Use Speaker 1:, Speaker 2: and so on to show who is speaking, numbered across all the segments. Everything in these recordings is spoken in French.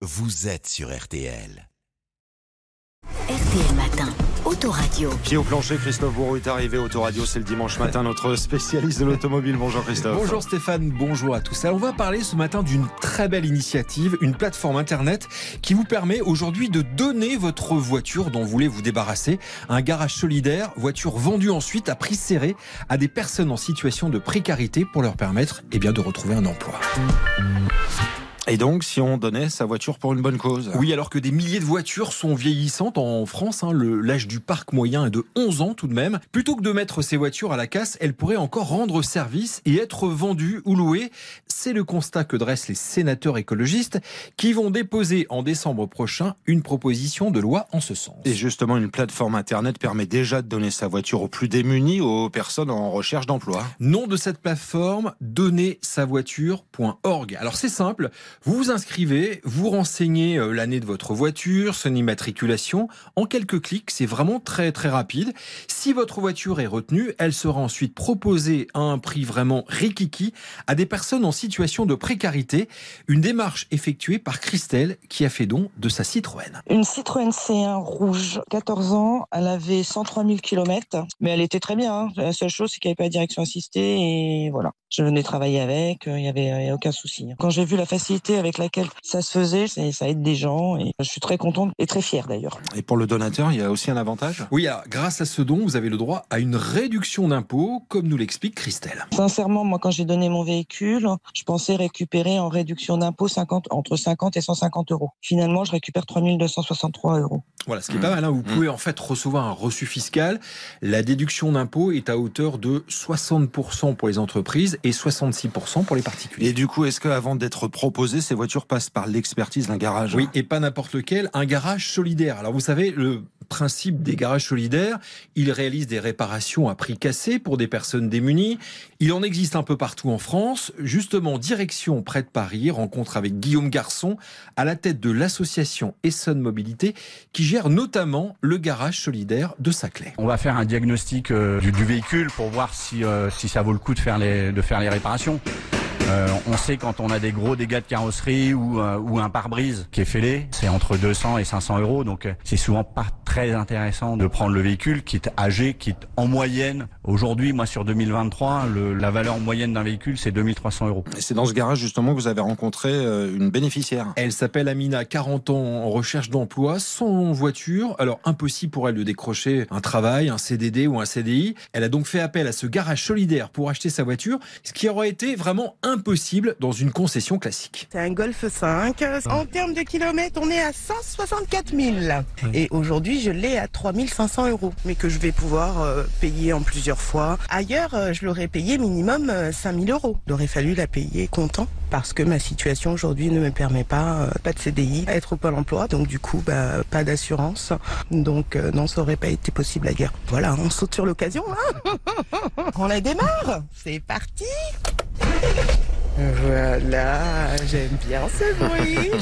Speaker 1: vous êtes sur RTL.
Speaker 2: RTL Matin, Autoradio.
Speaker 3: Pied au plancher, Christophe Bourreau est arrivé. Autoradio, c'est le dimanche matin, notre spécialiste de l'automobile. Bonjour Christophe.
Speaker 4: Bonjour Stéphane, bonjour à tous. Alors on va parler ce matin d'une très belle initiative, une plateforme internet qui vous permet aujourd'hui de donner votre voiture dont vous voulez vous débarrasser. Un garage solidaire, voiture vendue ensuite à prix serré à des personnes en situation de précarité pour leur permettre eh bien, de retrouver un emploi.
Speaker 3: Et donc, si on donnait sa voiture pour une bonne cause
Speaker 4: Oui, alors que des milliers de voitures sont vieillissantes en France, hein, l'âge du parc moyen est de 11 ans tout de même. Plutôt que de mettre ces voitures à la casse, elles pourraient encore rendre service et être vendues ou louées. C'est le constat que dressent les sénateurs écologistes qui vont déposer en décembre prochain une proposition de loi en ce sens.
Speaker 3: Et justement, une plateforme Internet permet déjà de donner sa voiture aux plus démunis, aux personnes en recherche d'emploi.
Speaker 4: Nom de cette plateforme, donnersavoiture.org. Alors c'est simple, vous vous inscrivez, vous renseignez euh, l'année de votre voiture, son immatriculation. En quelques clics, c'est vraiment très très rapide. Si votre voiture est retenue, elle sera ensuite proposée à un prix vraiment rikiki à des personnes en situation de précarité. Une démarche effectuée par Christelle qui a fait don de sa Citroën.
Speaker 5: Une Citroën C1 rouge, 14 ans, elle avait 103 000 km, mais elle était très bien. Hein. La seule chose, c'est qu'il n'y avait pas de direction assistée et voilà. Je venais travailler avec, il n'y avait, avait aucun souci. Quand j'ai vu la facilité avec laquelle ça se faisait, ça aide des gens et je suis très contente et très fière d'ailleurs.
Speaker 3: Et pour le donateur, il y a aussi un avantage?
Speaker 4: Oui, alors, grâce à ce don, vous avez le droit à une réduction d'impôt, comme nous l'explique Christelle.
Speaker 5: Sincèrement, moi, quand j'ai donné mon véhicule, je pensais récupérer en réduction d'impôt 50, entre 50 et 150 euros. Finalement, je récupère 3263 euros.
Speaker 4: Voilà, ce qui est pas mal. Hein. Vous mmh. pouvez en fait recevoir un reçu fiscal. La déduction d'impôt est à hauteur de 60% pour les entreprises et 66% pour les particuliers.
Speaker 3: Et du coup, est-ce qu'avant d'être proposé ces voitures passent par l'expertise d'un garage?
Speaker 4: Oui, et pas n'importe lequel, un garage solidaire. Alors vous savez, le principe des garages solidaires, ils réalisent des réparations à prix cassé pour des personnes démunies. Il en existe un peu partout en France. Justement, direction près de Paris, rencontre avec Guillaume Garçon à la tête de l'association Essonne Mobilité qui gère notamment le garage solidaire de Saclay.
Speaker 6: On va faire un diagnostic euh, du, véhicule pour voir si, euh, si ça vaut le coup de faire les, de faire les réparations. Euh, on sait quand on a des gros dégâts de carrosserie ou, ou un pare-brise qui est fêlé, c'est entre 200 et 500 euros. Donc c'est souvent pas très intéressant de prendre le véhicule qui est âgé, qui est en moyenne. Aujourd'hui, moi sur 2023, le, la valeur moyenne d'un véhicule c'est 2300 euros.
Speaker 3: C'est dans ce garage justement que vous avez rencontré une bénéficiaire.
Speaker 4: Elle s'appelle Amina, 40 ans en recherche d'emploi, sans voiture. Alors impossible pour elle de décrocher un travail, un CDD ou un CDI. Elle a donc fait appel à ce garage solidaire pour acheter sa voiture, ce qui aurait été vraiment impossible impossible dans une concession classique.
Speaker 7: C'est un Golf 5. En termes de kilomètres, on est à 164 000. Et aujourd'hui, je l'ai à 3500 euros, mais que je vais pouvoir euh, payer en plusieurs fois. Ailleurs, euh, je l'aurais payé minimum 5000 euh, euros. Il aurait fallu la payer comptant parce que ma situation aujourd'hui ne me permet pas, pas de CDI, être au Pôle emploi, donc du coup, bah, pas d'assurance. Donc non, ça aurait pas été possible ailleurs. Voilà, on saute sur l'occasion. Hein on la démarre. C'est parti. Voilà, j'aime bien ce bruit.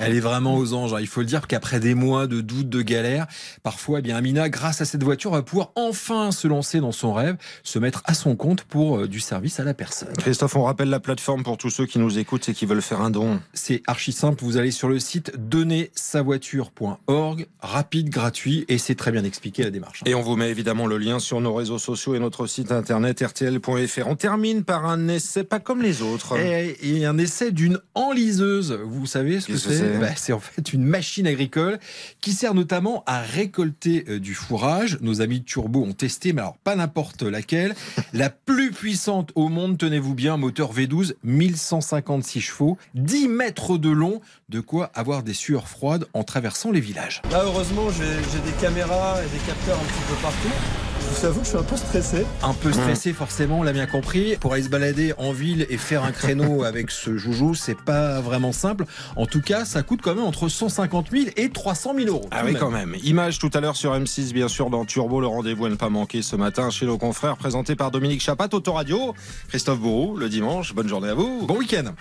Speaker 4: Elle est vraiment aux anges. Hein. Il faut le dire qu'après des mois de doutes, de galères, parfois, eh bien, Amina, grâce à cette voiture, va pouvoir enfin se lancer dans son rêve, se mettre à son compte pour euh, du service à la personne.
Speaker 3: Christophe, on rappelle la plateforme pour tous ceux qui nous écoutent et qui veulent faire un don.
Speaker 4: C'est archi simple. Vous allez sur le site donnersavoiture.org, rapide, gratuit, et c'est très bien expliqué la démarche.
Speaker 3: Et on vous met évidemment le lien sur nos réseaux sociaux et notre site internet rtl.fr. On termine par un essai pas comme les autres.
Speaker 4: Et, et un essai d'une enliseuse. Vous savez ce que c'est bah, c'est en fait une machine agricole qui sert notamment à récolter euh, du fourrage. Nos amis de Turbo ont testé, mais alors pas n'importe laquelle. La plus puissante au monde, tenez-vous bien, moteur V12, 1156 chevaux, 10 mètres de long, de quoi avoir des sueurs froides en traversant les villages.
Speaker 8: Là, heureusement, j'ai des caméras et des capteurs un petit peu partout. Je vous avoue que je suis un peu stressé.
Speaker 4: Un peu stressé, forcément, on l'a bien compris. Pour aller se balader en ville et faire un créneau avec ce joujou, c'est pas vraiment simple. En tout cas, ça coûte quand même entre 150 000 et 300 000 euros.
Speaker 3: Ah oui, quand même. Image tout à l'heure sur M6, bien sûr, dans Turbo. Le rendez-vous à ne pas manquer ce matin chez nos confrères, présenté par Dominique Chapat, Autoradio. Christophe Bourou, le dimanche. Bonne journée à vous.
Speaker 4: Bon week-end.